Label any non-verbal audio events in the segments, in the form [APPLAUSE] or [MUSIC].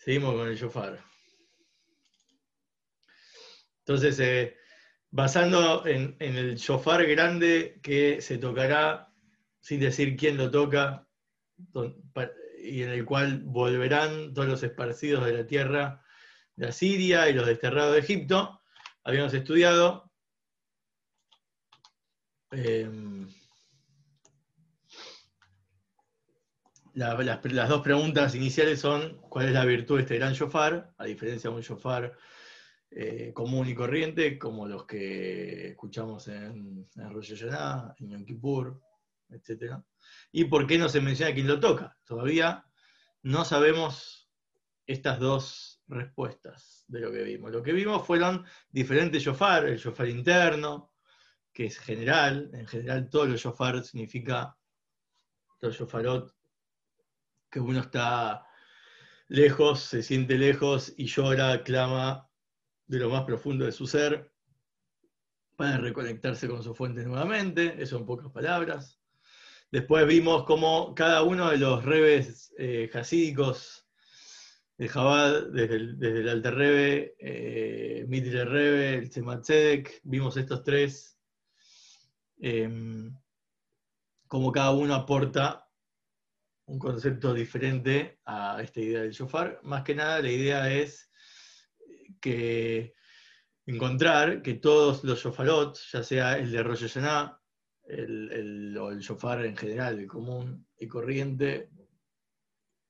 Seguimos con el shofar. Entonces, eh, basando en, el shofar grande que se tocará, sin decir quién lo toca, y en el cual volverán todos los esparcidos de la tierra de Asiria y los desterrados de Egipto, habíamos estudiado las, dos preguntas iniciales son, ¿cuál es la virtud de este gran shofar? A diferencia de un shofar eh, común y corriente, como los que escuchamos en, en Rosh Hashanah, en Yom Kippur, etc. ¿Y por qué no se menciona quién lo toca? Todavía no sabemos estas dos respuestas de lo que vimos. Lo que vimos fueron diferentes shofar, el shofar interno, que es general, en general todo los shofar significa, todo shofarot que uno está lejos, se siente lejos y llora, clama de lo más profundo de su ser para reconectarse con su fuente nuevamente, eso en pocas palabras. Después vimos cómo cada uno de los rebes eh, hasídicos de Jabad, desde el, desde el Alter Rebe, eh, Rebe, el Tzematzedek, vimos estos tres, eh, cómo cada uno aporta un concepto diferente a esta idea del shofar. Más que nada, la idea es que encontrar que todos los shofarot, ya sea el de Rosh Hashanah, el, o el shofar en general, el común y corriente,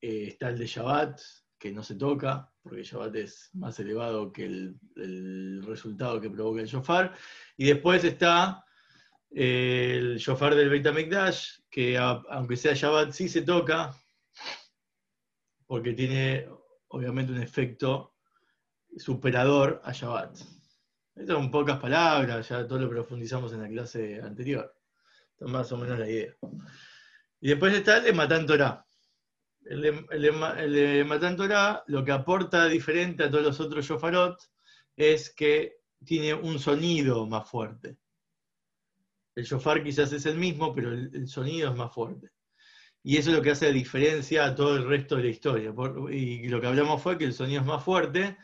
eh, está el de Shabbat, que no se toca, porque Shabbat es más elevado que el, el resultado que provoca el shofar, y después está el shofar del Beit HaMikdash, que aunque sea Shabbat sí se toca, porque tiene obviamente un efecto superador a Shabbat. Esto en pocas palabras, ya todo lo profundizamos en la clase anterior. Esto es más o menos la idea. Y después está el de Matan Torah. El de, el de Matan Torah lo que aporta diferente a todos los otros shofarot es que tiene un sonido más fuerte. El shofar quizás es el mismo, pero el, sonido es más fuerte. Y eso es lo que hace la diferencia a todo el resto de la historia. y lo que hablamos fue que el sonido es más fuerte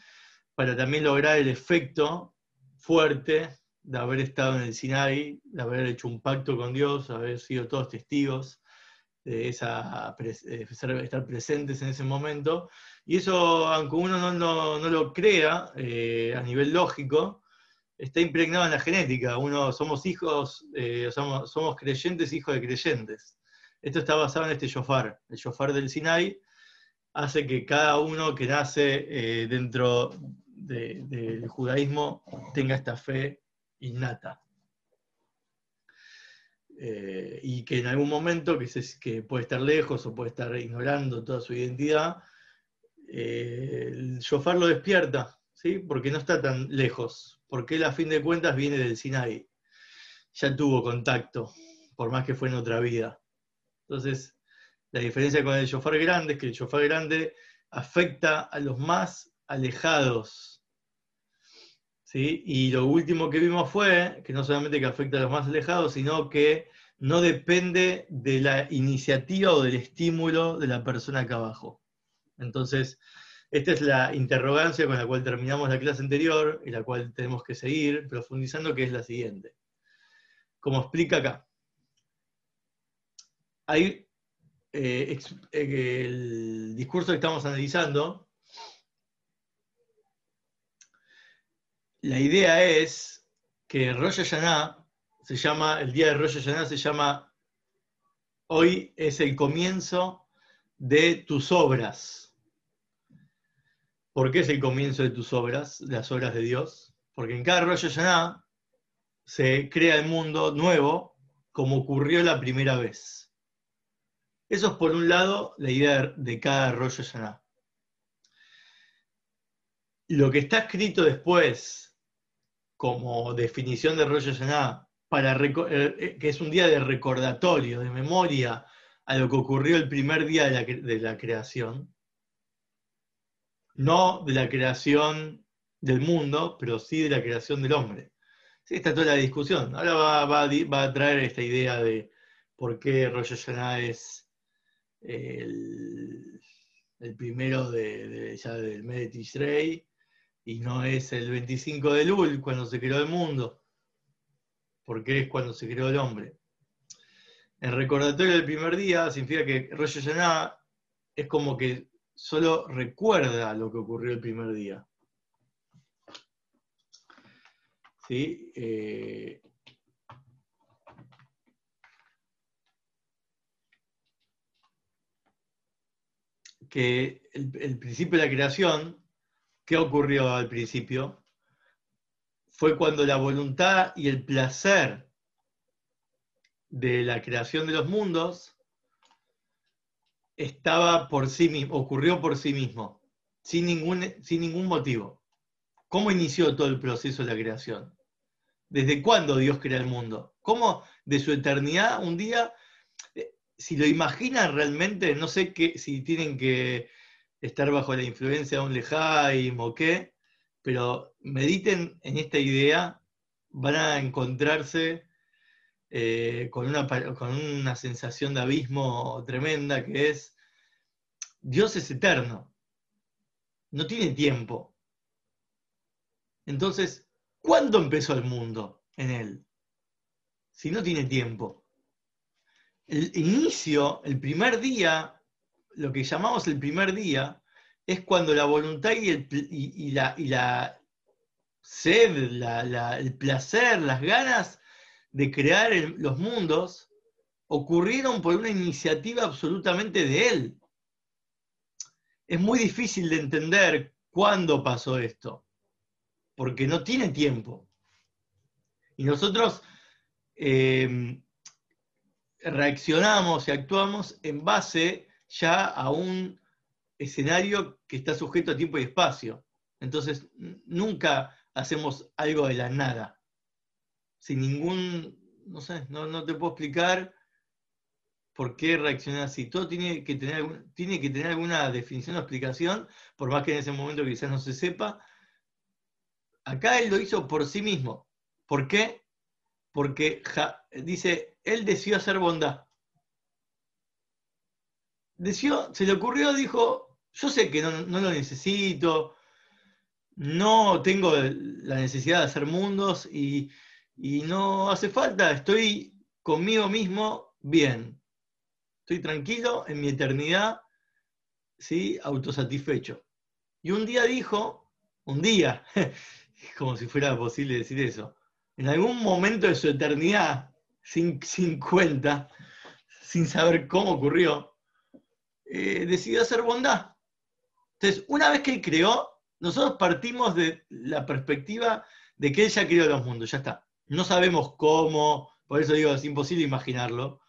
para también lograr el efecto fuerte de haber estado en el Sinai, de haber hecho un pacto con Dios, haber sido todos testigos de esa, estar presentes en ese momento. Y eso, aunque uno no, lo crea eh, a nivel lógico, está impregnado en la genética. Uno somos hijos, eh, somos, creyentes, hijos de creyentes. Esto está basado en este shofar. El shofar del Sinai hace que cada uno que nace eh, dentro del judaísmo tenga esta fe innata. Eh, y que en algún momento, que, que, puede estar lejos o puede estar ignorando toda su identidad, el shofar lo despierta, ¿sí? porque no está tan lejos, porque a fin de cuentas viene del Sinai. Ya tuvo contacto, por más que fue en otra vida. Entonces, la diferencia con el shofar grande es que el shofar grande afecta a los más alejados. ¿sí? Y lo último que vimos fue que no solamente que afecta a los más alejados, sino que no depende de la iniciativa o del estímulo de la persona acá abajo. Entonces, esta es la interrogancia con la cual terminamos la clase anterior y la cual tenemos que seguir profundizando, que es la siguiente. Como explica acá, eh, eh, el discurso que estamos analizando, la idea es que Rosh Hashanah se llama, el día de Rosh Hashanah se llama, hoy es el comienzo de tus obras. ¿Por qué es el comienzo de tus obras, de las obras de Dios? Porque en cada Rosh Hashanah se crea el mundo nuevo como ocurrió la primera vez. Eso es por un lado la idea de cada Rosh Hashanah. Lo que está escrito después como definición de Rosh Hashanah, para, eh, eh, que es un día de recordatorio, de memoria a lo que ocurrió el primer día de la creación, no de la creación del mundo, pero sí de la creación del hombre. Sí, está toda la discusión. Ahora va, a traer esta idea de por qué Rosh Hashanah es el primero de, del mes de y no es el 25 de Lul cuando se creó el mundo, porque es cuando se creó el hombre. El recordatorio del primer día significa que Rosh Hashanah es como que solo recuerda lo que ocurrió el primer día. ¿Sí? Eh, que el, principio de la creación, ¿qué ocurrió al principio? Fue cuando la voluntad y el placer de la creación de los mundos estaba por sí mismo, ocurrió por sí mismo, sin ningún, sin ningún motivo. ¿Cómo inició todo el proceso de la creación? ¿Desde cuándo Dios crea el mundo? ¿Cómo de su eternidad un día si lo imaginan realmente, no sé qué, si tienen que estar bajo la influencia de un lejaim o qué, pero mediten en esta idea, van a encontrarse eh, con, una, con una sensación de abismo tremenda que es, Dios es eterno, no tiene tiempo. Entonces, ¿cuándo empezó el mundo en él? Si no tiene tiempo el inicio, el primer día, lo que llamamos el primer día, es cuando la voluntad y, el, la, la, sed, el placer, las ganas de crear los mundos ocurrieron por una iniciativa absolutamente de él. Es muy difícil de entender cuándo pasó esto, porque no tiene tiempo. Y nosotros eh, reaccionamos y actuamos en base ya a un escenario que está sujeto a tiempo y espacio. Entonces, nunca hacemos algo de la nada, sin ningún, no sé, no, te puedo explicar por qué reaccionar así. Todo tiene que, tener, tiene que tener alguna definición o explicación, por más que en ese momento quizás no se sepa. Acá él lo hizo por sí mismo. ¿Por qué? Porque dice, él decidió hacer bondad. Decidió, se le ocurrió, dijo, yo sé que no, lo necesito, no tengo la necesidad de hacer mundos y, no hace falta, estoy conmigo mismo bien. Estoy tranquilo en mi eternidad, ¿sí? autosatisfecho. Y un día dijo, un día, [LAUGHS] como si fuera posible decir eso, en algún momento de su eternidad, sin, cuenta, sin saber cómo ocurrió, eh, decidió hacer bondad. Entonces, una vez que él creó, nosotros partimos de la perspectiva de que él ya creó los mundos, ya está. No sabemos cómo, por eso digo, es imposible imaginarlo.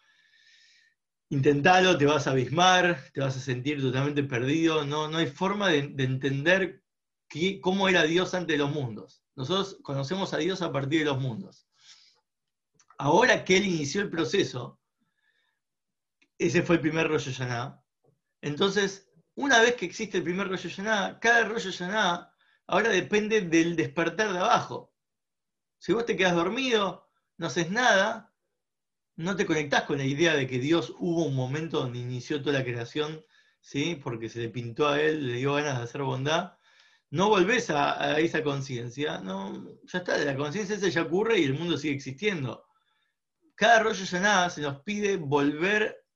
Intentalo, te vas a abismar, te vas a sentir totalmente perdido, no, no hay forma de, entender cómo era Dios ante los mundos. Nosotros conocemos a Dios a partir de los mundos ahora que él inició el proceso, ese fue el primer Rosh Hashanah, entonces, una vez que existe el primer Rosh Hashanah, cada Rosh Hashanah ahora depende del despertar de abajo. Si vos te quedas dormido, no haces nada, no te conectás con la idea de que Dios hubo un momento donde inició toda la creación, ¿sí? porque se le pintó a él, le dio ganas de hacer bondad, no volvés a, esa conciencia, no, ya está, la conciencia esa ya ocurre y el mundo sigue existiendo cada rollo Hashanah se nos pide volver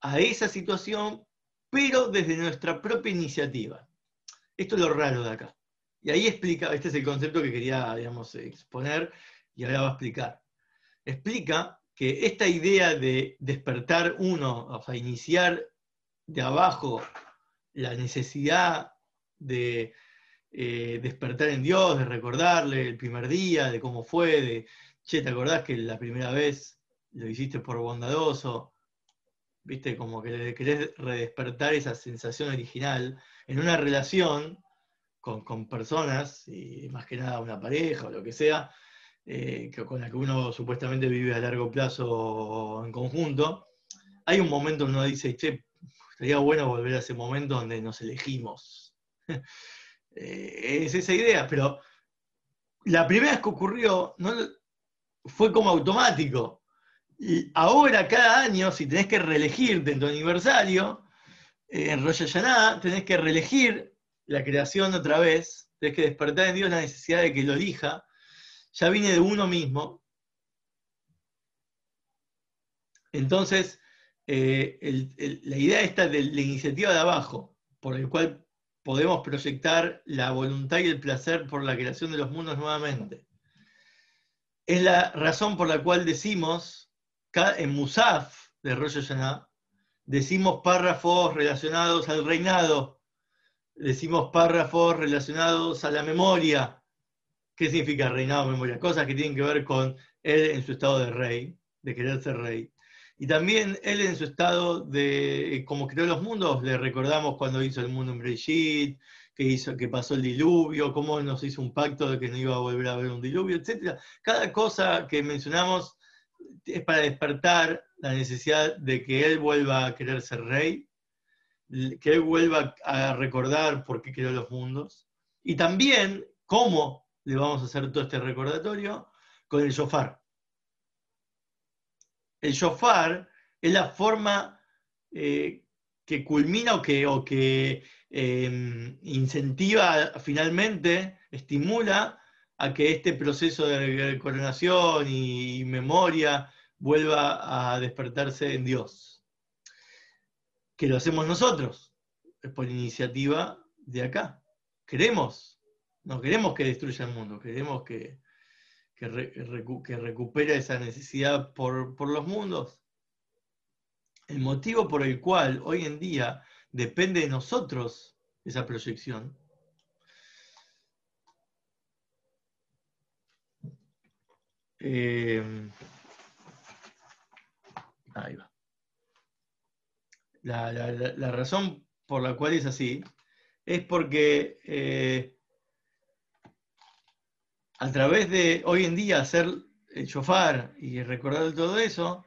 a esa situación, pero desde nuestra propia iniciativa. Esto es lo raro de acá. Y ahí explica, este es el concepto que quería, digamos, exponer y ahora va a explicar. Explica que esta idea de despertar uno, o sea, iniciar de abajo la necesidad de eh, despertar en Dios, de recordarle el primer día, de cómo fue, de che, ¿te acordás que la primera vez lo hiciste por bondadoso? ¿Viste? Como que le querés redespertar esa sensación original en una relación con, personas, y más que nada una pareja o lo que sea, eh, con la que uno supuestamente vive a largo plazo en conjunto, hay un momento donde uno dice, che, sería bueno volver a ese momento donde nos elegimos. [LAUGHS] Eh, es esa idea, pero la primera vez que ocurrió, no, fue como automático. Y ahora, cada año, si tenés que reelegirte en tu aniversario, en Rosh Hashanah tenés que reelegir la creación otra vez, tenés que despertar en Dios la necesidad de que lo elija, ya viene de uno mismo. Entonces, eh, la idea esta de la iniciativa de abajo, por el cual podemos proyectar la voluntad y el placer por la creación de los mundos nuevamente, es la razón por la cual decimos en Musaf de Rosh Hashanah, decimos párrafos relacionados al reinado, decimos párrafos relacionados a la memoria. ¿Qué significa reinado, memoria? Cosas que tienen que ver con él en su estado de rey, de querer ser rey. Y también él en su estado de, como creó los mundos, le recordamos cuando hizo el mundo en Brejit, que, hizo, que pasó el diluvio, cómo nos hizo un pacto de que no iba a volver a haber un diluvio, etc. Cada cosa que mencionamos es para despertar la necesidad de que él vuelva a querer ser rey, que él vuelva a recordar por qué creó los mundos, y también cómo le vamos a hacer todo este recordatorio con el shofar. El shofar es la forma eh, que culmina o que, o que em, incentiva finalmente, estimula a que este proceso de coronación y memoria vuelva a despertarse en Dios. Que lo hacemos nosotros, es por iniciativa de acá. Queremos, no queremos que destruya el mundo, queremos que, que, recupere esa necesidad por, por los mundos. El motivo por el cual hoy en día depende de nosotros esa proyección eh, Ahí va. La, razón por la cual es así es porque eh, a través de hoy en día hacer el chofar y recordar todo eso,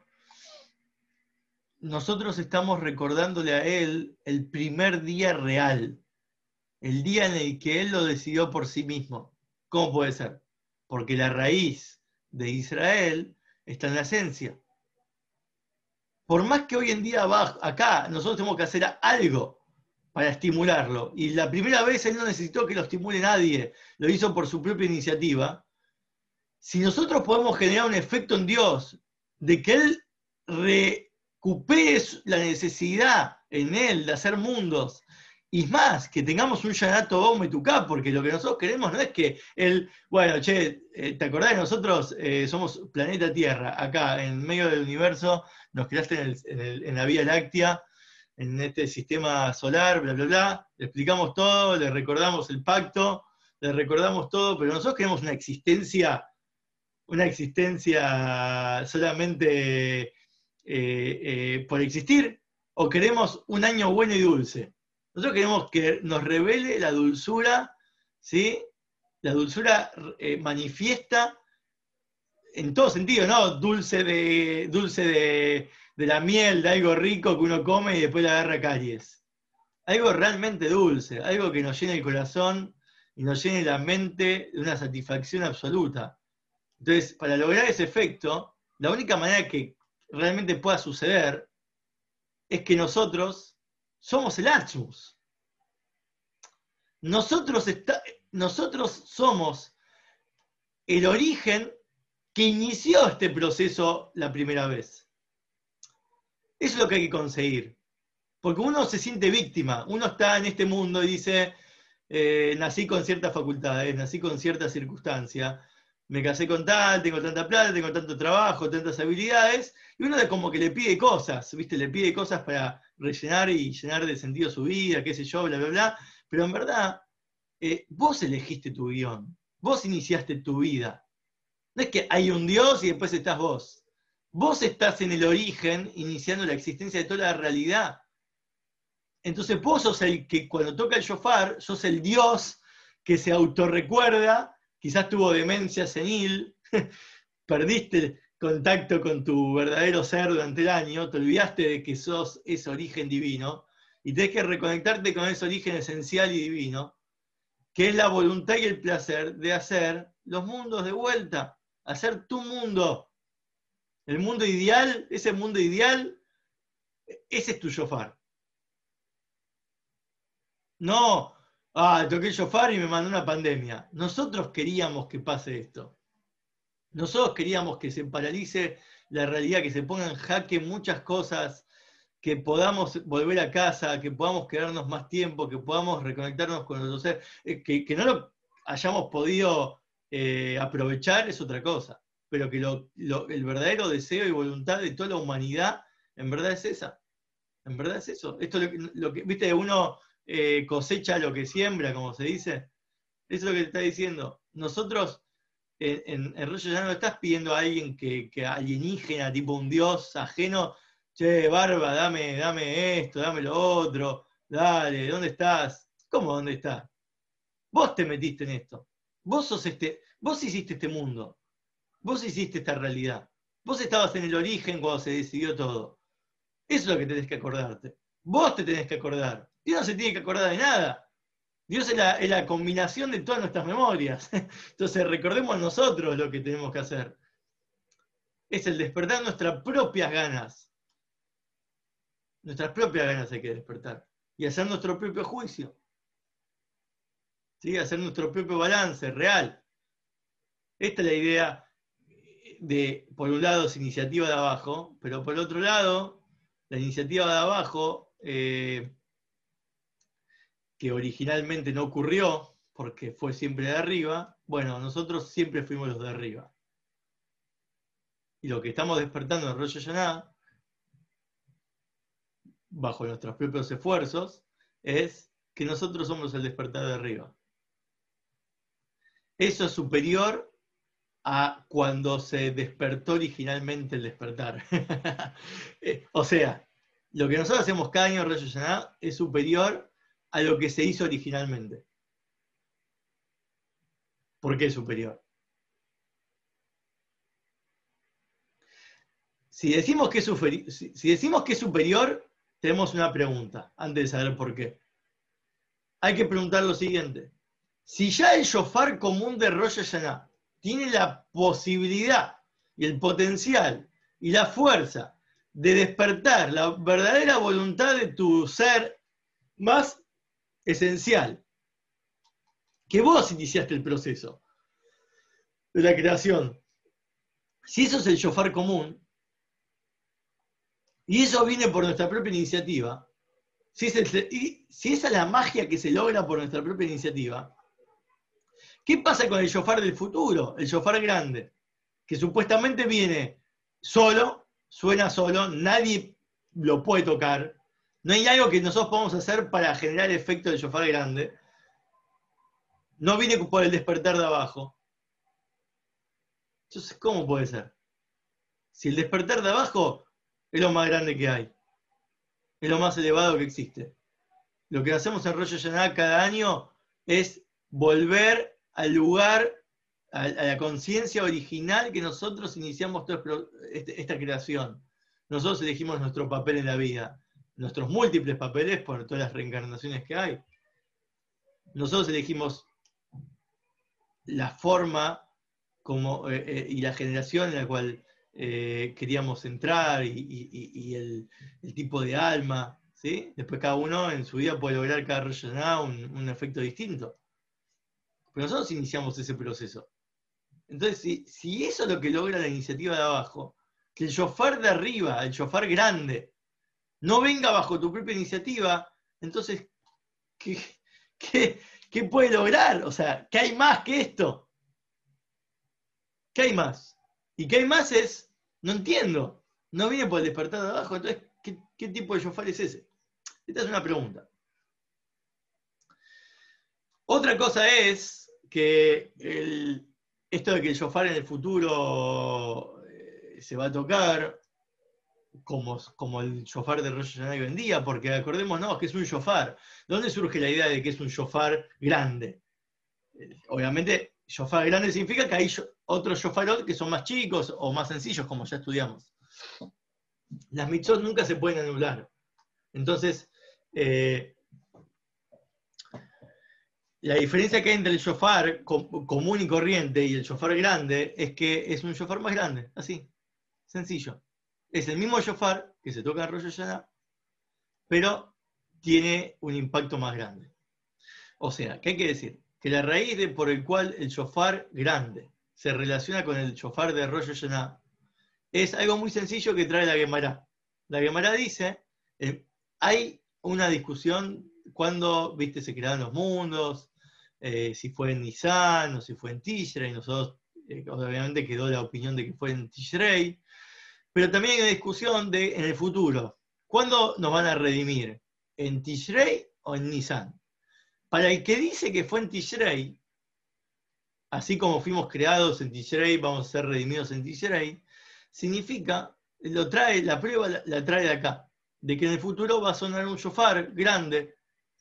nosotros estamos recordándole a él el primer día real, el día en el que él lo decidió por sí mismo. ¿Cómo puede ser? Porque la raíz de Israel está en la esencia por más que hoy en día acá nosotros tenemos que hacer algo para estimularlo, y la primera vez él no necesitó que lo estimule nadie, lo hizo por su propia iniciativa, si nosotros podemos generar un efecto en Dios de que Él recupere la necesidad en Él de hacer mundos, y más, que tengamos un Yanato Metuká, porque lo que nosotros queremos no es que él, bueno, che, eh, ¿te acordás nosotros? Eh, somos planeta Tierra, acá, en medio del universo, nos creaste en, la Vía Láctea, en este sistema solar, bla, bla, bla, le explicamos todo, le recordamos el pacto, le recordamos todo, pero nosotros queremos una existencia, una existencia solamente eh, por existir, o queremos un año bueno y dulce. Nosotros queremos que nos revele la dulzura, ¿sí? La dulzura eh, manifiesta en todo sentido, ¿no? Dulce de, dulce de, la miel, de algo rico que uno come y después le agarra caries. Algo realmente dulce, algo que nos llene el corazón y nos llene la mente de una satisfacción absoluta. Entonces, para lograr ese efecto, la única manera que realmente pueda suceder es que nosotros somos el Atmos. Nosotros, nosotros somos el origen que inició este proceso la primera vez. Eso es lo que hay que conseguir. Porque uno se siente víctima, uno está en este mundo y dice, eh, nací con ciertas facultades, nací con cierta circunstancia, me casé con tal, tengo tanta plata, tengo tanto trabajo, tantas habilidades, y uno como que le pide cosas, ¿viste? Le pide cosas para rellenar y llenar de sentido su vida, qué sé yo, bla, bla, bla. Pero en verdad, eh, vos elegiste tu guion, vos iniciaste tu vida. No es que hay un Dios y después estás vos. Vos estás en el origen, iniciando la existencia de toda la realidad. Entonces vos sos el que cuando toca el shofar, sos el Dios que se autorrecuerda, quizás tuvo demencia senil, [LAUGHS] perdiste contacto con tu verdadero ser durante el año, te olvidaste de que sos ese origen divino y tenés que reconectarte con ese origen esencial y divino, que es la voluntad y el placer de hacer los mundos de vuelta, hacer tu mundo. El mundo ideal, ese mundo ideal, ese es tu shofar. No, ah, toqué el shofar y me mandó una pandemia. Nosotros queríamos que pase esto. Nosotros queríamos que se paralice la realidad, que se pongan en jaque muchas cosas, que podamos volver a casa, que podamos quedarnos más tiempo, que podamos reconectarnos con los seres, eh, que, no lo hayamos podido eh, aprovechar es otra cosa, pero que el verdadero deseo y voluntad de toda la humanidad en verdad es esa. En verdad es eso. Esto lo, que, viste, uno eh, cosecha lo que siembra, como se dice. Eso es lo que te está diciendo. Nosotros en, en, rollo ya no estás pidiendo a alguien que, alienígena, tipo un dios ajeno, che, barba, dame, dame esto, dame lo otro, dale, ¿dónde estás? ¿Cómo dónde estás? Vos te metiste en esto. Vos sos este, vos hiciste este mundo. Vos hiciste esta realidad. Vos estabas en el origen cuando se decidió todo. Eso es lo que tenés que acordarte. Vos te tenés que acordar. Dios no se tiene que acordar de nada. Dios es la, combinación de todas nuestras memorias. [LAUGHS] Entonces recordemos nosotros lo que tenemos que hacer. Es el despertar nuestras propias ganas. Nuestras propias ganas hay que despertar. Y hacer nuestro propio juicio. ¿Sí? Hacer nuestro propio balance real. Esta es la idea de, por un lado, es iniciativa de abajo, pero por otro lado, la iniciativa de abajo eh, que originalmente no ocurrió, porque fue siempre de arriba, bueno, nosotros siempre fuimos los de arriba. Y lo que estamos despertando en Rosh Hashanah, bajo nuestros propios esfuerzos, es que nosotros somos el despertar de arriba. Eso es superior a cuando se despertó originalmente el despertar. [LAUGHS] Eh, o sea, lo que nosotros hacemos cada año en es superior a lo que se hizo originalmente. ¿Por qué es superior, si decimos que es superior, tenemos una pregunta, antes de saber por qué. Hay que preguntar lo siguiente. Si ya el shofar común de Rosh Hashanah tiene la posibilidad y el potencial y la fuerza de despertar la verdadera voluntad de tu ser más esencial, que vos iniciaste el proceso de la creación. Si eso es el shofar común, y eso viene por nuestra propia iniciativa, si, si esa es la magia que se logra por nuestra propia iniciativa, ¿qué pasa con el shofar del futuro, el shofar grande? Que supuestamente viene solo, suena solo, nadie lo puede tocar, no hay algo que nosotros podamos hacer para generar el efecto del shofar grande. No viene por el despertar de abajo. Entonces, ¿cómo puede ser? Si el despertar de abajo es lo más grande que hay, es lo más elevado que existe. Lo que hacemos en Rosh Hashanah cada año es volver al lugar, a, la conciencia original que nosotros iniciamos este, esta creación. Nosotros elegimos nuestro papel en la vida nuestros múltiples papeles por todas las reencarnaciones que hay. Nosotros elegimos la forma como, eh, eh, y la generación en la cual eh, queríamos entrar y, el, tipo de alma. ¿sí? Después cada uno en su vida puede lograr cada un, un efecto distinto. Pero nosotros iniciamos ese proceso. Entonces, si, eso es lo que logra la iniciativa de abajo, que el shofar de arriba, el shofar grande, no venga bajo tu propia iniciativa, entonces, ¿qué, puede lograr? O sea, ¿qué hay más que esto? ¿Qué hay más? Y qué hay más es, no entiendo, no viene por el despertar de abajo, entonces, ¿qué, tipo de shofar es ese? Esta es una pregunta. Otra cosa es que esto de que el shofar en el futuro eh, se va a tocar, como, como el shofar de Rosh Hashanah hoy en día, porque acordémonos que es un shofar. ¿Dónde surge la idea de que es un shofar grande? Eh, obviamente, shofar grande significa que hay otros shofarot que son más chicos o más sencillos, como ya estudiamos. Las mitzvot nunca se pueden anular. Entonces, eh, la diferencia que hay entre el shofar común y corriente y el shofar grande es que es un shofar más grande, así, sencillo es el mismo shofar que se toca en Rosh Hashanah, pero tiene un impacto más grande. O sea, ¿qué hay que decir? Que la raíz de por el cual el shofar grande se relaciona con el shofar de Rosh Hashanah es algo muy sencillo que trae la Gemara. La Gemara dice, eh, hay una discusión cuando, viste, se crearon los mundos, eh, si fue en Nisan o si fue en Tishrei, nosotros eh, obviamente quedó la opinión de que fue en Tishrei, pero también hay discusión de en el futuro, ¿cuándo nos van a redimir? ¿En Tishrei o en Nisan? Para el que dice que fue en Tishrei, así como fuimos creados en Tishrei, vamos a ser redimidos en Tishrei, significa, lo trae, la prueba la, la trae de acá, de que en el futuro va a sonar un shofar grande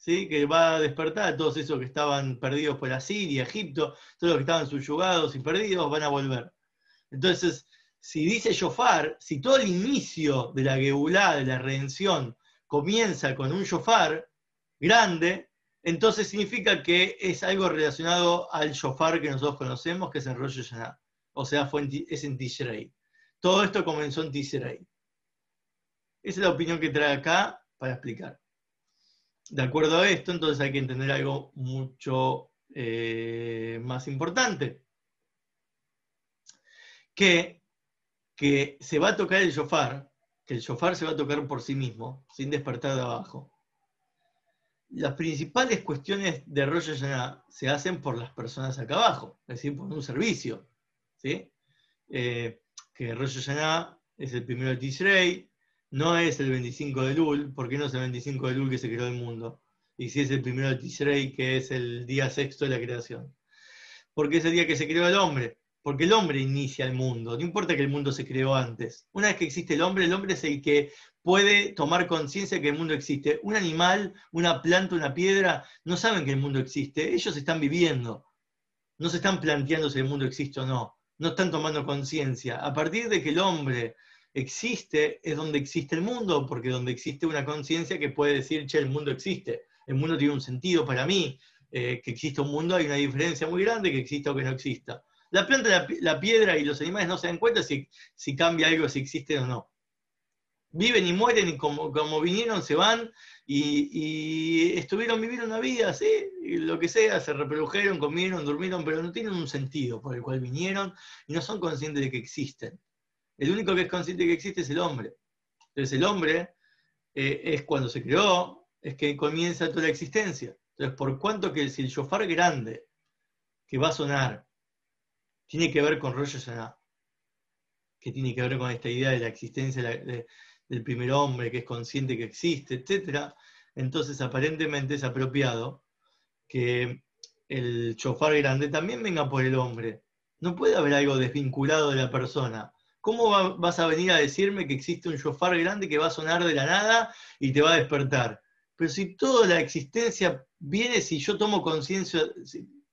que va a despertar a todos esos que estaban perdidos por Asiria, Egipto, todos los que estaban subyugados y perdidos van a volver. Entonces, si dice shofar, si todo el inicio de la Geulá, de la redención, comienza con un shofar grande, entonces significa que es algo relacionado al shofar que nosotros conocemos, que es en Rosh Hashanah. O sea, fue es en Tishrei. Todo esto comenzó en Tishrei. Esa es la opinión que trae acá para explicar de acuerdo a esto, entonces hay que entender algo mucho eh, más importante. Que, que se va a tocar el shofar, que el shofar se va a tocar por sí mismo, sin despertar de abajo. Las principales cuestiones de Rosh Hashanah se hacen por las personas acá abajo, es decir, por un servicio. ¿sí? Eh, que Rosh Hashanah es el primero de Tishrei, no es el 25 de Lul, porque no es el 25 de Lul que se creó el mundo, y si es el primero de Tishrei, que es el día sexto de la creación. Porque es el día que se creó el hombre, porque el hombre inicia el mundo, no importa que el mundo se creó antes. Una vez que existe el hombre, el hombre es el que puede tomar conciencia que el mundo existe. Un animal, una planta, una piedra, no saben que el mundo existe, ellos están viviendo, no se están planteando si el mundo existe o no, no están tomando conciencia. A partir de que el hombre existe es donde existe el mundo, porque donde existe una conciencia que puede decir, che, el mundo existe, el mundo tiene un sentido para mí, eh, que existe un mundo, hay una diferencia muy grande que exista o que no exista. La planta, la, piedra y los animales no se dan cuenta si, si cambia algo, si existe o no. Viven y mueren y como, como vinieron se van y, estuvieron, vivieron una vida, ¿sí? lo que sea, se reprodujeron, comieron, durmieron, pero no tienen un sentido por el cual vinieron y no son conscientes de que existen. El único que es consciente que existe es el hombre. Entonces el hombre eh, es cuando se creó, es que comienza toda la existencia. Entonces, por cuanto que si el shofar grande que va a sonar tiene que ver con Rosh Hashanah, que tiene que ver con esta idea de la existencia del primer hombre, que es consciente que existe, etc., entonces aparentemente es apropiado que el shofar grande también venga por el hombre. No puede haber algo desvinculado de la persona. ¿Cómo vas a venir a decirme que existe un shofar grande que va a sonar de la nada y te va a despertar? Pero si toda la existencia viene, si yo tomo conciencia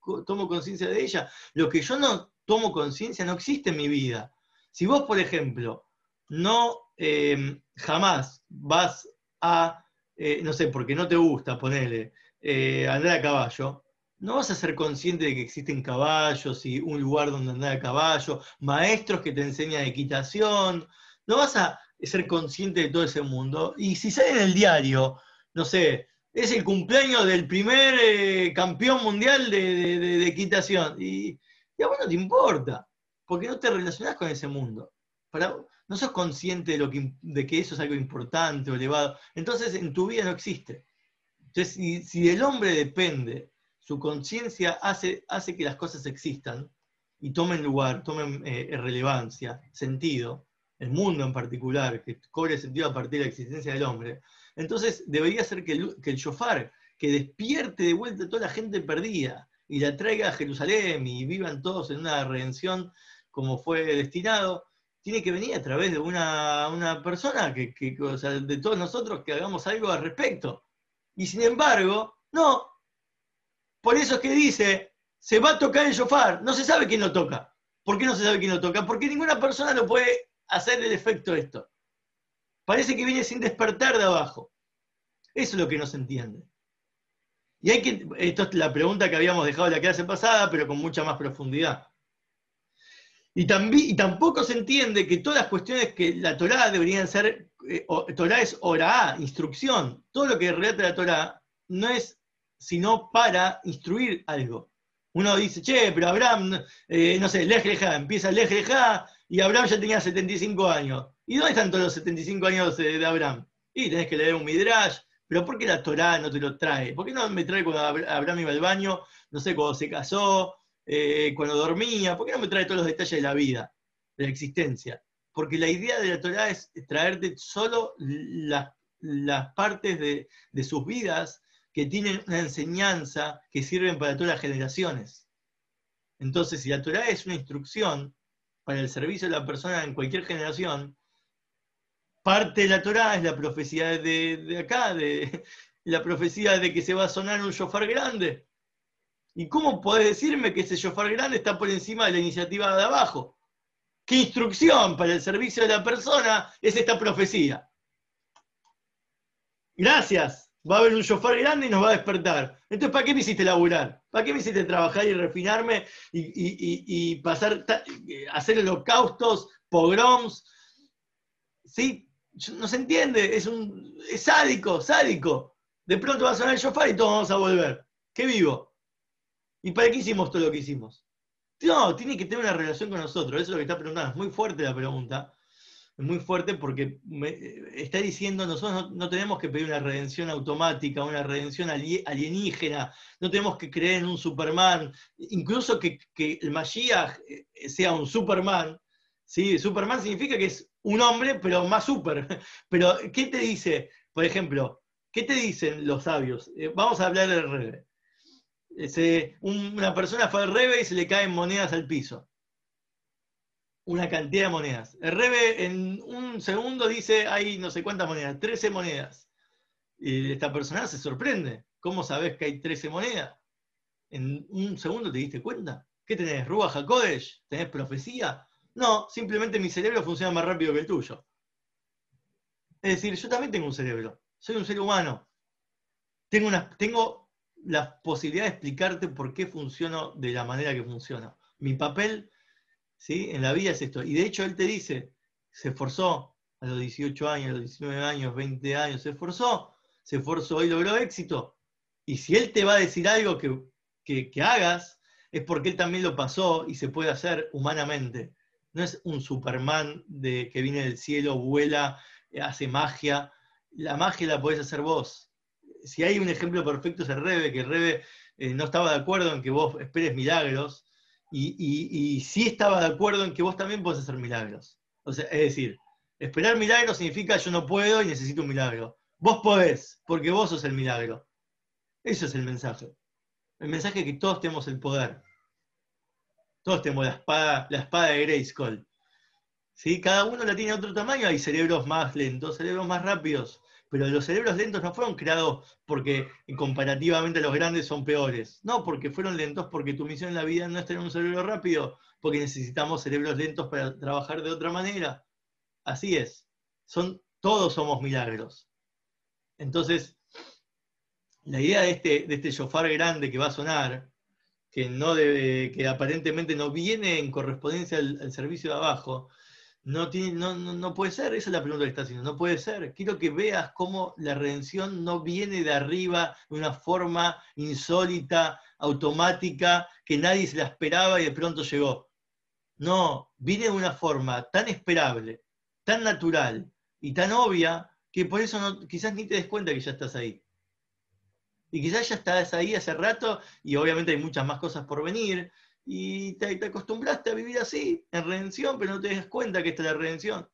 de ella, lo que yo no tomo conciencia no existe en mi vida. Si vos, por ejemplo, no eh, jamás vas a, eh, no sé, porque no te gusta ponerle, eh, andar a caballo, no vas a ser consciente de que existen caballos y un lugar donde andar a caballo, maestros que te enseñan equitación, no vas a ser consciente de todo ese mundo. Y si sale en el diario, no sé, es el cumpleaños del primer eh, campeón mundial de, equitación, y, a vos no te importa, porque no te relacionás con ese mundo. No sos consciente de, lo que, de que eso es algo importante o elevado. Entonces en tu vida no existe. Entonces, si el hombre depende su conciencia hace, hace que las cosas existan y tomen lugar, tomen eh, relevancia, sentido, el mundo en particular, que cobre sentido a partir de la existencia del hombre, entonces debería ser que el, que el shofar, que despierte de vuelta a toda la gente perdida y la traiga a Jerusalén y vivan todos en una redención como fue destinado, tiene que venir a través de una, persona, que, que de todos nosotros que hagamos algo al respecto. Y sin embargo, no, por eso es que dice, se va a tocar el shofar. No se sabe quién lo toca. ¿Por qué no se sabe quién lo toca? Porque ninguna persona lo puede hacer el efecto esto. Parece que viene sin despertar de abajo. Eso es lo que no se entiende. Y hay que, esto es la pregunta que habíamos dejado la clase pasada, pero con mucha más profundidad. Y, y tampoco se entiende que todas las cuestiones que la Torá deberían ser, eh, Torah es orá, instrucción. Todo lo que relata la Torá no es sino para instruir algo. Uno dice, che, pero Abraham, eh, no sé, Lejleja, empieza Lejleja y Abraham ya tenía 75 años. ¿Y dónde están todos los 75 años de Abraham? Y tenés que leer un Midrash, pero ¿por qué la Torah no te lo trae? ¿Por qué no me trae cuando Abraham iba al baño, no sé, cuando se casó, eh, cuando dormía? ¿Por qué no me trae todos los detalles de la vida, de la existencia? Porque la idea de la Torah es traerte solo las, partes de, de sus vidas que tienen una enseñanza que sirven para todas las generaciones. Entonces, si la Torah es una instrucción para el servicio de la persona en cualquier generación, parte de la Torah es la profecía de, acá, de [LAUGHS] la profecía de que se va a sonar un shofar grande. ¿Y cómo podés decirme que ese shofar grande está por encima de la iniciativa de abajo? ¿Qué instrucción para el servicio de la persona es esta profecía? Gracias va a haber un shofar grande y nos va a despertar. Entonces, ¿para qué me hiciste laburar? ¿Para qué me hiciste trabajar y refinarme y, pasar, hacer holocaustos, pogroms? ¿Sí? No se entiende, es, un, es sádico, sádico. De pronto va a sonar el shofar y todos vamos a volver. ¿Qué vivo? ¿Y para qué hicimos todo lo que hicimos? No, tiene que tener una relación con nosotros. Eso es lo que está preguntando. Es muy fuerte la pregunta muy fuerte porque está diciendo nosotros no, tenemos que pedir una redención automática, una redención alienígena, no tenemos que creer en un Superman, incluso que, el Mashiach eh, sea un Superman. ¿sí? Superman significa que es un hombre, pero más super. [LAUGHS] Pero, ¿qué te dice, por ejemplo, qué te dicen los sabios? Eh, vamos a hablar del Rebe. una persona fue al Rebe y se le caen monedas al piso una cantidad de monedas. El Rebe en un segundo dice, hay no sé cuántas monedas, 13 monedas. Y esta persona se sorprende. ¿Cómo sabes que hay 13 monedas? ¿En un segundo te diste cuenta? ¿Qué tenés? ¿Ruba Hakodesh? ¿Tenés profecía? No, simplemente mi cerebro funciona más rápido que el tuyo. Es decir, yo también tengo un cerebro. Soy un ser humano. Tengo, tengo la posibilidad de explicarte por qué funciono de la manera que funciono. Mi papel en la vida es esto. Y de hecho él te dice, se esforzó a los 18 años, a los 19 años, 20 años, se esforzó, se esforzó y logró éxito. Y si él te va a decir algo que, hagas, es porque él también lo pasó y se puede hacer humanamente. No es un Superman de, que viene del cielo, vuela, hace magia. La magia la podés hacer vos. Si hay un ejemplo perfecto es el Rebe, que el Rebe eh, no estaba de acuerdo en que vos esperes milagros, y, sí estaba de acuerdo en que vos también podés hacer milagros. O sea, es decir, esperar milagros significa yo no puedo y necesito un milagro. Vos podés, porque vos sos el milagro. Eso es el mensaje. El mensaje es que todos tenemos el poder. Todos tenemos la espada, la espada de Grayskull. ¿Sí? Cada uno la tiene a otro tamaño, hay cerebros más lentos, cerebros más rápidos pero los cerebros lentos no fueron creados porque comparativamente los grandes son peores. No, porque fueron lentos porque tu misión en la vida no es tener un cerebro rápido, porque necesitamos cerebros lentos para trabajar de otra manera. Así es. Son, todos somos milagros. Entonces, la idea de este, de este shofar grande que va a sonar, que, no debe, que aparentemente no viene en correspondencia al servicio de abajo, no, tiene, no, no, puede ser, esa es la pregunta que está haciendo, no puede ser. Quiero que veas cómo la redención no viene de arriba de una forma insólita, automática, que nadie se la esperaba y de pronto llegó. No, viene de una forma tan esperable, tan natural y tan obvia que por eso no, quizás ni te des cuenta que ya estás ahí. Y quizás ya estás ahí hace rato y obviamente hay muchas más cosas por venir, y te, acostumbraste a vivir así, en redención, pero no te das cuenta que esta es la redención.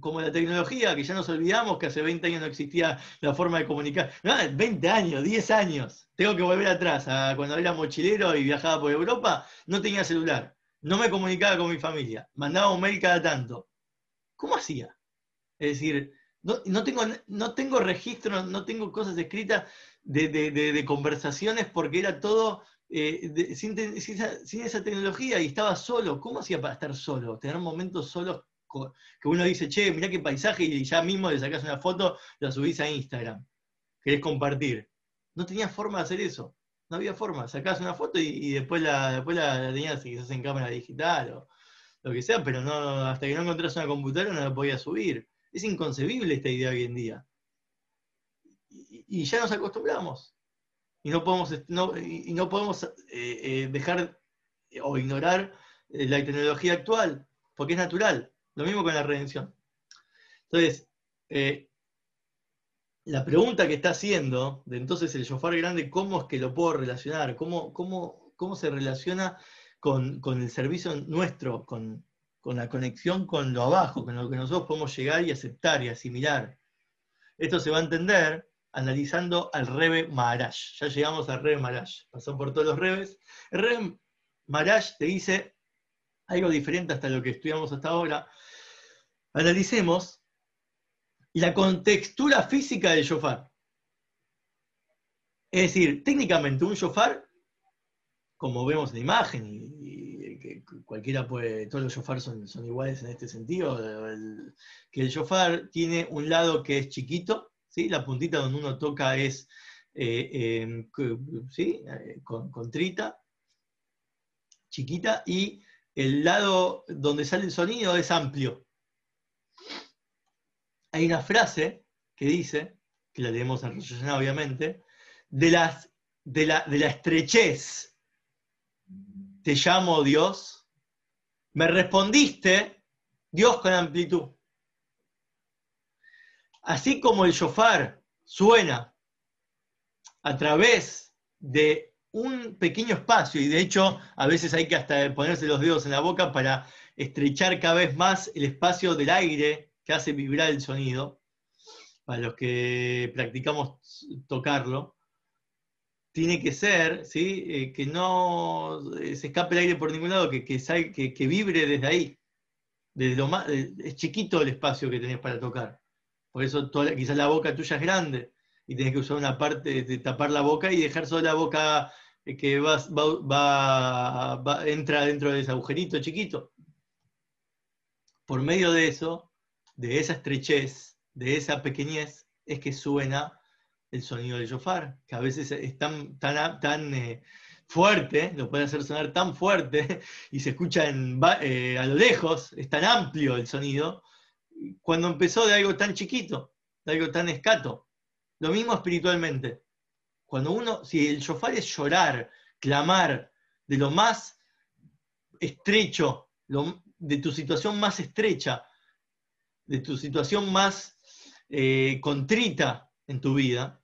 Como la tecnología, que ya nos olvidamos que hace 20 años no existía la forma de comunicar. 20 años, 10 años. Tengo que volver atrás. A cuando era mochilero y viajaba por Europa, no tenía celular. No me comunicaba con mi familia. Mandaba un mail cada tanto. ¿Cómo hacía? Es decir, no, tengo, no tengo registro, no tengo cosas escritas de, conversaciones porque era todo eh, sin, esa, tecnología y estaba solo. ¿Cómo hacía para estar solo? Tener momentos solos que uno dice, che, mirá qué paisaje y ya mismo le sacás una foto, la subís a Instagram. Querés compartir. No tenía forma de hacer eso. No había forma. Sacás una foto y, después, la, después la, tenías quizás en cámara digital o lo que sea, pero no, hasta que no encontrás una computadora no la podías subir. Es inconcebible esta idea hoy en día y ya nos acostumbramos. Y no podemos, y no podemos dejar o ignorar la tecnología actual, porque es natural. Lo mismo con la redención. Entonces, la pregunta que está haciendo de entonces el shofar grande, ¿cómo es que lo puedo relacionar? ¿Cómo, cómo, cómo se relaciona con, el servicio nuestro, con, la conexión con lo abajo, con lo que nosotros podemos llegar y aceptar y asimilar? Esto se va a entender analizando al Rebe Maharaj. Ya llegamos al Rebe Maharaj. Pasó por todos los Rebes. El Rebe Maharaj te dice algo diferente hasta lo que estudiamos hasta ahora. Analicemos la contextura física del shofar. Es decir, técnicamente un shofar, como vemos en la imagen, y, que cualquiera puede, todos los shofar son, iguales en este sentido, que el shofar tiene un lado que es chiquito, ¿sí? la puntita donde uno toca es eh, em, eh, con, trita, chiquita, y el lado donde sale el sonido es amplio hay una frase que dice, que la leemos en obviamente, de, las, de, la, de la estrechez, te llamo Dios, me respondiste Dios con amplitud. Así como el shofar suena a través de un pequeño espacio, y de hecho a veces hay que hasta ponerse los dedos en la boca para estrechar cada vez más el espacio del aire que hace vibrar el sonido, para los que practicamos tocarlo, tiene que ser ¿sí? Eh, que no eh, se escape el aire por ningún lado, que, que, vibre desde ahí. Más, es chiquito el espacio que tenés para tocar. Por eso quizás la boca tuya es grande y tenés que usar una parte de tapar la boca y dejar solo la boca eh, que va, entra dentro de ese agujerito chiquito. Por medio de eso, de esa estrechez, de esa pequeñez, es que suena el sonido del shofar, que a veces es tan, tan, tan eh, fuerte, lo puede hacer sonar tan fuerte [LAUGHS] y se escucha eh, a lo lejos, es tan amplio el sonido, cuando empezó de algo tan chiquito, de algo tan escato. Lo mismo espiritualmente. Cuando uno, si el shofar es llorar, clamar de lo más estrecho, de tu situación más estrecha, de tu situación más eh, contrita en tu vida,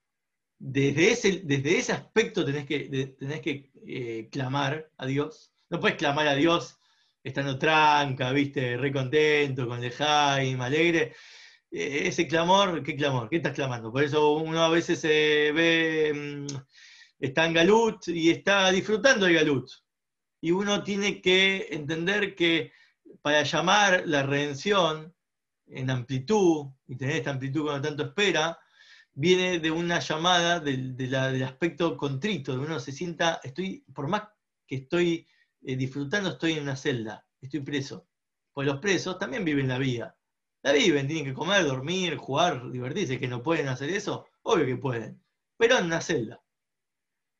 desde ese, desde ese aspecto tenés que, tenés que eh, clamar a Dios. No puedes clamar a Dios estando tranca, viste, re contento, con lejaim, alegre. Eh, ese clamor, ¿qué clamor? ¿Qué estás clamando? Por eso uno a veces se ve, mm, está en Galut y está disfrutando de Galut. Y uno tiene que entender que para llamar la redención, en amplitud, y tener esta amplitud cuando tanto espera, viene de una llamada del, aspecto contrito, de uno se sienta, estoy, por más que estoy eh, disfrutando, estoy en una celda, estoy preso. Pues los presos también viven la vida. La viven, tienen que comer, dormir, jugar, divertirse, que no pueden hacer eso, obvio que pueden, pero en una celda.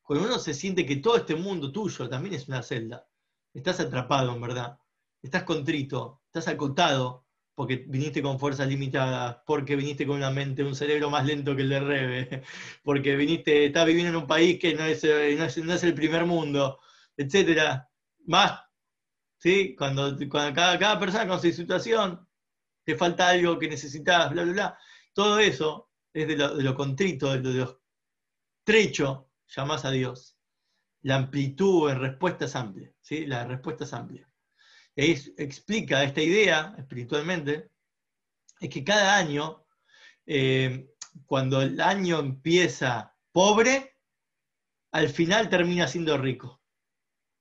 Cuando uno se siente que todo este mundo tuyo también es una celda, estás atrapado en verdad, estás contrito, estás acotado, porque viniste con fuerzas limitadas, porque viniste con una mente, un cerebro más lento que el de Rebe, [LAUGHS] porque viniste, estás viviendo en un país que no es, eh, no es, el primer mundo, etcétera. Más, ¿sí? Cuando, cuando cada, cada, persona con su situación, te falta algo que necesitas, bla, bla, bla. Todo eso es de lo, de lo contrito, de lo, estrecho, llamás a Dios. La amplitud en respuesta es amplia, ¿sí? La respuesta es amplia explica esta idea espiritualmente, es que cada año, eh, cuando el año empieza pobre, al final termina siendo rico.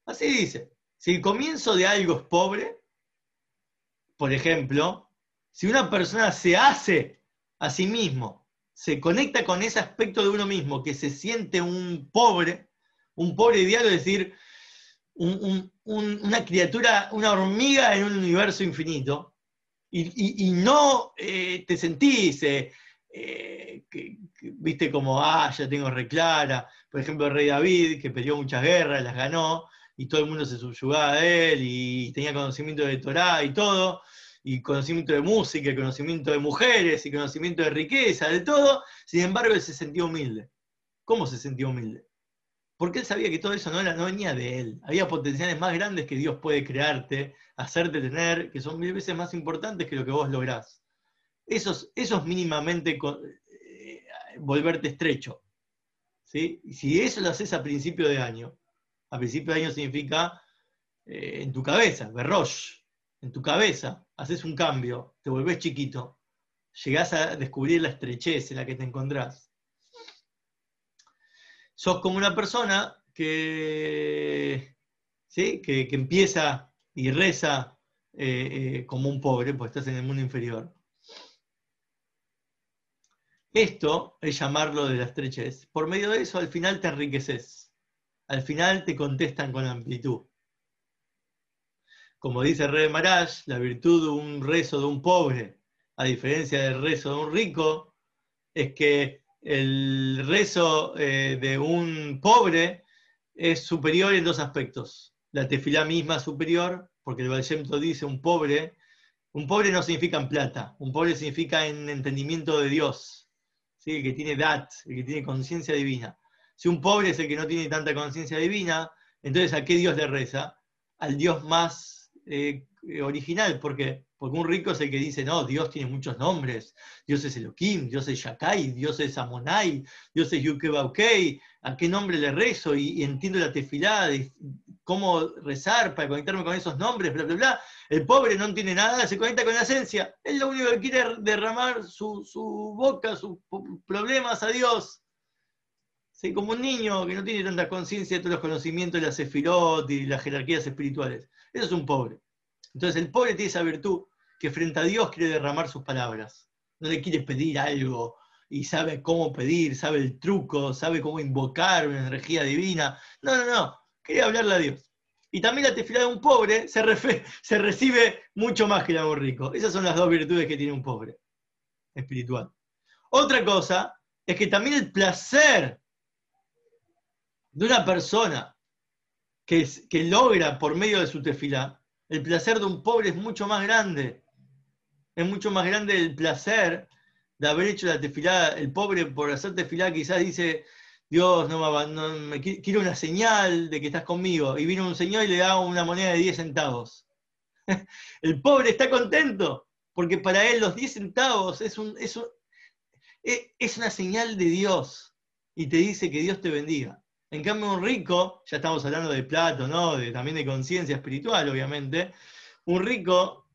Así dice. Si el comienzo de algo es pobre, por ejemplo, si una persona se hace a sí mismo, se conecta con ese aspecto de uno mismo, que se siente un pobre, un pobre ideal, es decir, una criatura, una hormiga en un universo infinito, y, no eh, te sentís, eh, eh, viste como, ah, ya tengo reclara, por ejemplo, el rey David, que peleó muchas guerras, las ganó, y todo el mundo se subyugaba a él, y tenía conocimiento de Torah y todo, y conocimiento de música, y conocimiento de mujeres, y conocimiento de riqueza, de todo. Sin embargo, él se sentía humilde. ¿Cómo se sentía humilde? Porque él sabía que todo eso no, era, no venía de él. Había potenciales más grandes que Dios puede crearte, hacerte tener, que son mil veces más importantes que lo que vos lográs. Eso es mínimamente eh, volverte estrecho. ¿sí? Si eso lo haces a principio de año, a principio de año significa eh, en tu cabeza, berrosh, en tu cabeza, haces un cambio, te volvés chiquito, llegás a descubrir la estrechez en la que te encontrás. Sos como una persona que, ¿sí? que, empieza y reza eh, como un pobre, pues estás en el mundo inferior. Esto es llamarlo de la estrechez. Por medio de eso, al final te enriqueces. Al final te contestan con amplitud. Como dice Rey Maraj, la virtud de un rezo de un pobre, a diferencia del rezo de un rico, es que el rezo eh, de un pobre es superior en dos aspectos. La tefilá misma es superior, porque el Valshemto dice un pobre, un pobre no significa en plata, un pobre significa en entendimiento de Dios, el que tiene dat, el que tiene conciencia divina. Si un pobre es el que no tiene tanta conciencia divina, entonces ¿a qué Dios le reza? Al Dios más eh, original, porque porque un rico es el que dice, no, Dios tiene muchos nombres. Dios es Elohim, Dios es Shakai, Dios es Amonai, Dios es Yukebaukei. ¿A qué nombre le rezo? Y, entiendo la tefilá, cómo rezar para conectarme con esos nombres, bla, bla, bla. El pobre no tiene nada, se conecta con la esencia. Él lo único que quiere es derramar su, boca, sus problemas a Dios. Sí, como un niño que no tiene tanta conciencia de todos los conocimientos de las sefirot y las jerarquías espirituales. Eso es un pobre. Entonces el pobre tiene esa virtud que frente a Dios quiere derramar sus palabras. No le quiere pedir algo y sabe cómo pedir, sabe el truco, sabe cómo invocar una energía divina. No, no, no. Quiere hablarle a Dios. Y también la tefilá de un pobre se, se recibe mucho más que la de un rico. Esas son las dos virtudes que tiene un pobre espiritual. Otra cosa es que también el placer de una persona que, que logra por medio de su tefilá, el placer de un pobre es mucho más grande es mucho más grande el placer de haber hecho la tefilá. El pobre por hacer tefilá quizás dice, Dios, no me, quiero una señal de que estás conmigo. Y vino un señor y le da una moneda de 10 centavos. [LAUGHS] el pobre está contento, porque para él los 10 centavos es, es, e, es una señal de Dios y te dice que Dios te bendiga. En cambio, un rico, ya estamos hablando de plato, ¿no? También de conciencia espiritual, obviamente. Un rico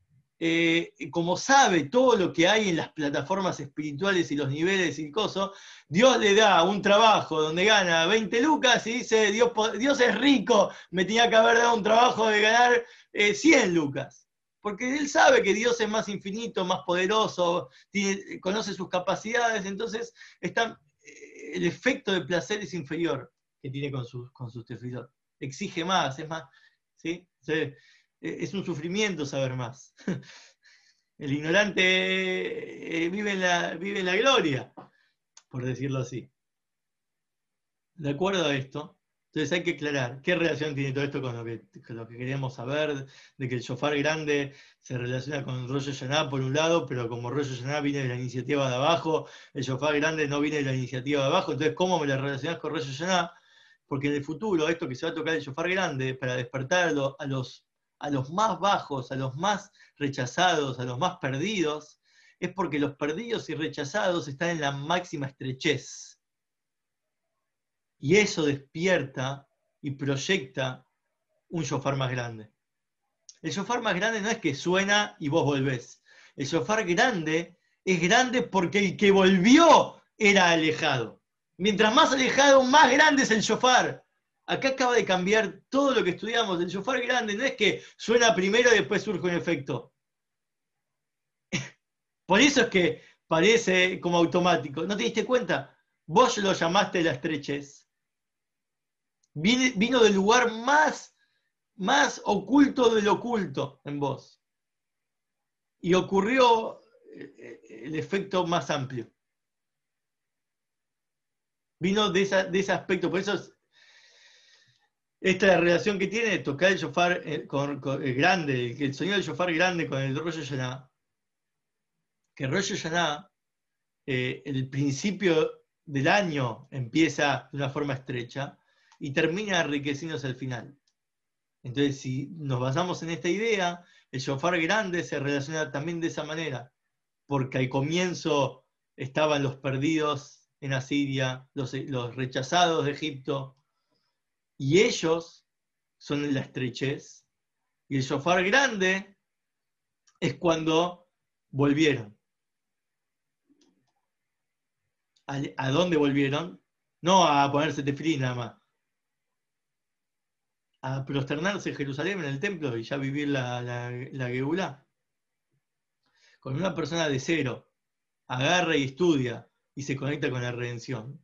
eh, como sabe todo lo que hay en las plataformas espirituales y los niveles y cosas, Dios le da un trabajo donde gana 20 lucas y dice, Dios, Dios es rico, me tenía que haber dado un trabajo de ganar 100 eh, lucas. Porque él sabe que Dios es más infinito, más poderoso, conoce sus capacidades, entonces está, eh, el efecto de placer es inferior que tiene con sus con sus Exige más, es más, ¿sí? E-, es un sufrimiento saber más. [LAUGHS] El ignorante eh, vive la, vive la gloria, por decirlo así. De acuerdo a esto, entonces hay que aclarar qué relación tiene todo esto con lo que, lo que queríamos saber, de que el shofar grande se relaciona con Rosh Hashanah por un lado, pero como Rosh Hashanah viene de la iniciativa de abajo, el shofar grande no viene de la iniciativa de abajo, entonces ¿cómo me la relacionas con Rosh Hashanah? Porque en el futuro, esto que se va a tocar el shofar grande, para despertar a los a los más bajos, a los más rechazados, a los más perdidos, es porque los perdidos y rechazados están en la máxima estrechez. Y eso despierta y proyecta un shofar más grande. El shofar más grande no es que suena y vos volvés. El shofar grande es grande porque el que volvió era alejado. Mientras más alejado, más grande es el shofar. Acá acaba de cambiar todo lo que estudiamos. El shofar grande no es que suena primero y después surge un efecto. [LAUGHS] Por eso es que parece como automático. ¿No te diste cuenta? Vos lo llamaste la estrechez. Vino, del lugar más, más oculto del oculto en vos. Y ocurrió eh, eh, el efecto más amplio. Vino de, de ese aspecto. Por eso esta es la relación que tiene tocar el shofar eh, con, el grande, el, sonido del shofar grande con el Rosh Hashanah. Que Rosh Hashanah, eh, el principio del año empieza de una forma estrecha y termina enriqueciéndose al final. Entonces, si nos basamos en esta idea, el shofar grande se relaciona también de esa manera, porque al comienzo estaban los perdidos en Asiria, los, rechazados de Egipto, y ellos son la estrechez, y el shofar grande es cuando volvieron. ¿A, dónde volvieron? No a ponerse tefilín nada más. A prosternarse en Jerusalén, en el templo, y ya vivir la, la. Cuando una persona de cero agarra y estudia y se conecta con la redención,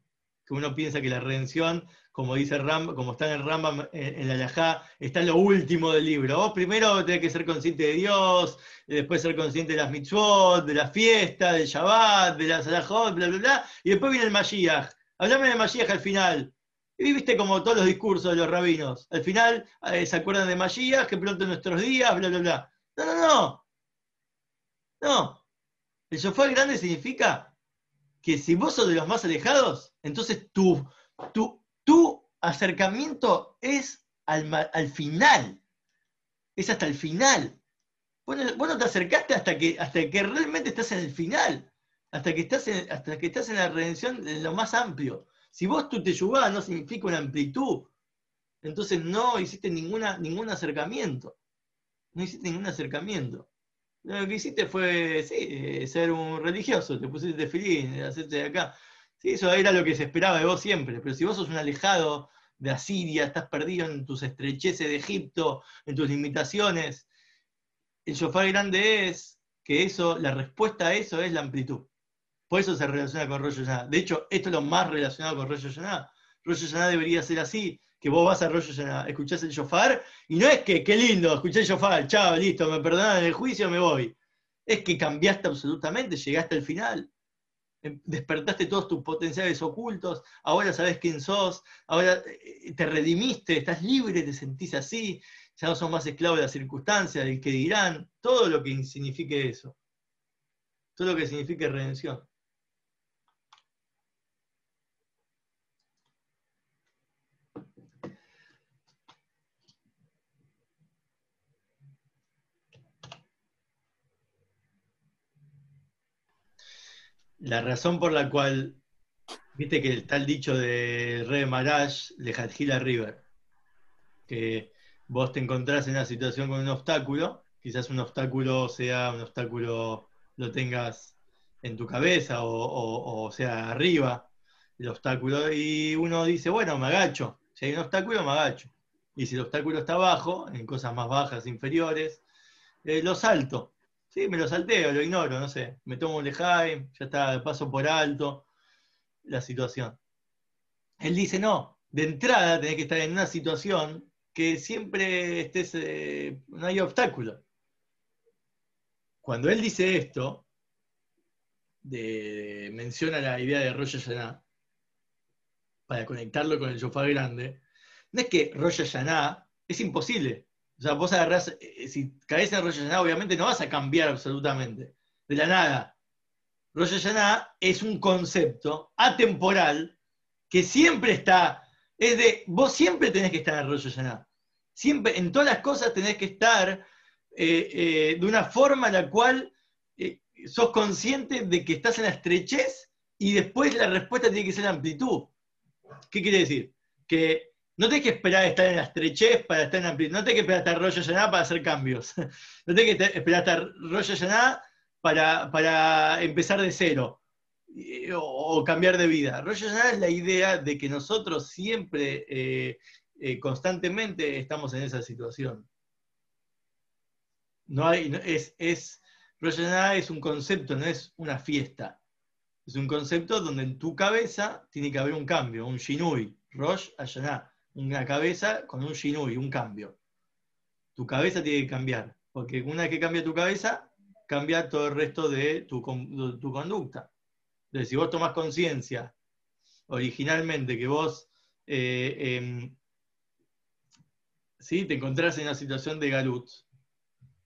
que uno piensa que la redención como dice Ram, como está en el Rambam en, la Yajá, está en lo último del libro. Vos primero tenés que ser consciente de Dios, después ser consciente de las mitzvot, de las fiestas, del Shabbat, de las alajot, bla, bla, bla, y después viene el Mashiach. Hablame del Mashiach al final. Y viste como todos los discursos de los rabinos. Al final eh, se acuerdan de Mashiach, que pronto en nuestros días, bla, bla, bla. No, no, no. No. El sofá grande significa que si vos sos de los más alejados, entonces tú, tú tu acercamiento es al, final, es hasta el final. Vos no, te acercaste hasta que, hasta que realmente estás en el final, hasta que estás en, hasta que estás en la redención de lo más amplio. Si vos tú te yugás no significa una amplitud, entonces no hiciste ninguna, ningún acercamiento. No hiciste ningún acercamiento. Lo que hiciste fue, sí, eh, ser un religioso, te pusiste feliz, hacerte de acá. Sí, eso era lo que se esperaba de vos siempre, pero si vos sos un alejado de Asiria, estás perdido en tus estrecheces de Egipto, en tus limitaciones, el shofar grande es que eso, la respuesta a eso es la amplitud. Por eso se relaciona con Rosh Hashanah. De hecho, esto es lo más relacionado con Rosh Hashanah. Rosh Hashanah debería ser así, que vos vas a Rosh Hashanah, escuchás el shofar, y no es que, qué lindo, escuché el shofar, chao, listo, me perdonan el juicio, me voy. Es que cambiaste absolutamente, llegaste al final. Em, despertaste todos tus potenciales ocultos, ahora sabes quién sos, ahora eh, te redimiste, estás libre, te sentís así, ya no sos más esclavo de las circunstancias, del que dirán, todo lo que signifique eso, todo lo que signifique redención. La razón por la cual, viste que está el dicho de Re Maraj, de Hadjila River, que vos te encontrás en una situación con un obstáculo, quizás un obstáculo sea un obstáculo, lo tengas en tu cabeza o, sea arriba el obstáculo, y uno dice, bueno, me agacho, si hay un obstáculo, me agacho. Y si el obstáculo está abajo, en cosas más bajas, inferiores, eh, lo salto. Sí, me lo salteo, lo ignoro, no sé. Me tomo un lejaim, ya está, paso por alto la situación. Él dice, no, de entrada tenés que estar en una situación que siempre estés, eh, no hay obstáculo. Cuando él dice esto, menciona la idea de Rosh Hashanah, para conectarlo con el sofá grande, no es que Rosh Hashanah es imposible. O sea, vos agarrás, eh, si caes en Rosh Hashanah, obviamente no vas a cambiar absolutamente, de la nada. Rosh Hashanah es un concepto atemporal que siempre está, es de, vos siempre tenés que estar en Rosh Hashanah. Siempre, en todas las cosas tenés que estar eh, eh, de una forma en la cual sos consciente de que estás en la estrechez y después la respuesta tiene que ser amplitud. ¿Qué quiere decir? Que no tenés que esperar a estar en la estrechez para estar en la. No tenés que esperar a estar rollo llená para hacer cambios. [LAUGHS] No tenés que esperar a estar rollo llená para, para empezar de cero o, cambiar de vida. Rollo llená es la idea de que nosotros siempre, eh, eh, constantemente, estamos en esa situación. No hay, es, es, es un concepto, no es una fiesta. Es un concepto donde en tu cabeza tiene que haber un cambio, un shinui, Rosh Hashanah una cabeza con un shinui, un cambio. Tu cabeza tiene que cambiar, porque una vez que cambia tu cabeza, cambia todo el resto de tu, conducta. Entonces, si vos tomás conciencia originalmente que vos eh, em, te encontrás en una situación de galut.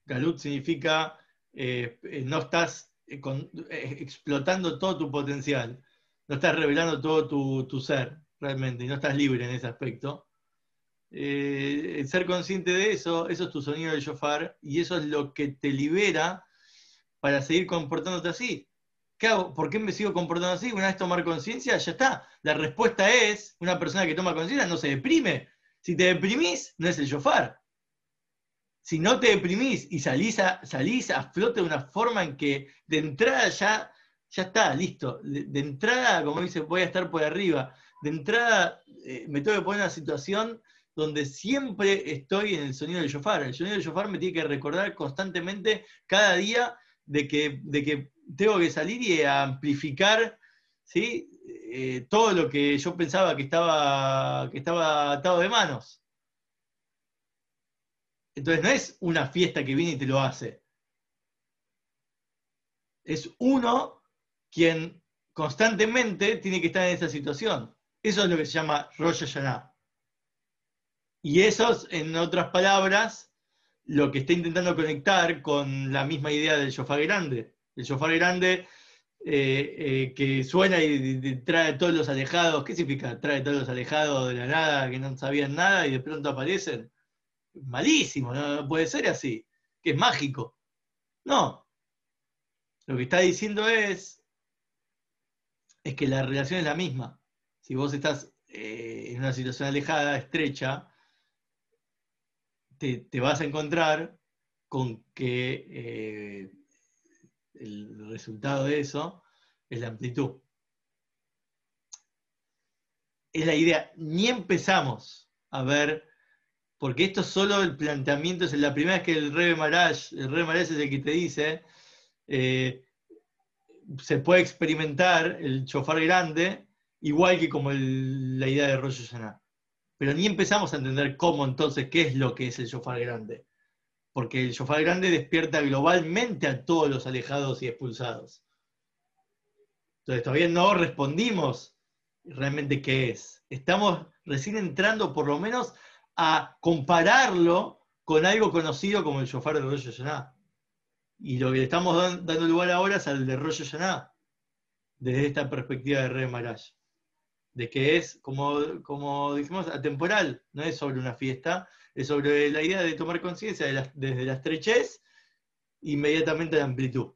Galut significa eh, no estás explotando todo tu potencial, no estás revelando todo tu, ser realmente, y no estás libre en ese aspecto. ser consciente de eso, eso es tu sonido de shofar, y eso es lo que te libera para seguir comportándote así. ¿Qué hago? ¿Por qué me sigo comportando así? Una vez tomar conciencia, ya está. La respuesta es, una persona que toma conciencia no se deprime. Si te deprimís, no es el shofar. Si no te deprimís y salís a, salís a flote de una forma en que de entrada ya, ya está, listo. De, entrada, como dice, voy a estar por arriba. De entrada eh, me tengo que poner en una situación donde siempre estoy en el sonido del shofar. El sonido del shofar me tiene que recordar constantemente, cada día, de que, de que tengo que salir y amplificar ¿sí? Eh, todo lo que yo pensaba que estaba, que estaba atado de manos. Entonces no es una fiesta que viene y te lo hace. Es uno quien constantemente tiene que estar en esa situación. Eso es lo que se llama Rosh Hashanah. Y eso es, en otras palabras, lo que está intentando conectar con la misma idea del shofar grande. El shofar grande eh, eh, que suena y, trae todos los alejados. ¿Qué significa? Trae todos los alejados de la nada, que no sabían nada y de pronto aparecen. Malísimo, no, puede ser así. Que es mágico. No. Lo que está diciendo es, es que la relación es la misma. Si vos estás eh, en una situación alejada, estrecha, te, vas a encontrar con que eh, el resultado de eso es la amplitud. Es la idea, ni empezamos a ver, porque esto solo el planteamiento, es la primera vez que el Rebe Maraj, el Rebe Maraj es el que te dice, eh, se puede experimentar el chofar grande, igual que como la idea de Rosh Hashanah pero ni empezamos a entender cómo entonces, qué es lo que es el shofar grande. Porque el shofar grande despierta globalmente a todos los alejados y expulsados. Entonces todavía no respondimos realmente qué es. Estamos recién entrando por lo menos a compararlo con algo conocido como el shofar de Rosh Hashanah. Y lo que le estamos dando lugar ahora es al de Rosh Hashanah, desde esta perspectiva de Re Maraj de que es, como, como dijimos, atemporal, no es sobre una fiesta, es sobre la idea de tomar conciencia desde la estrechez inmediatamente a la amplitud.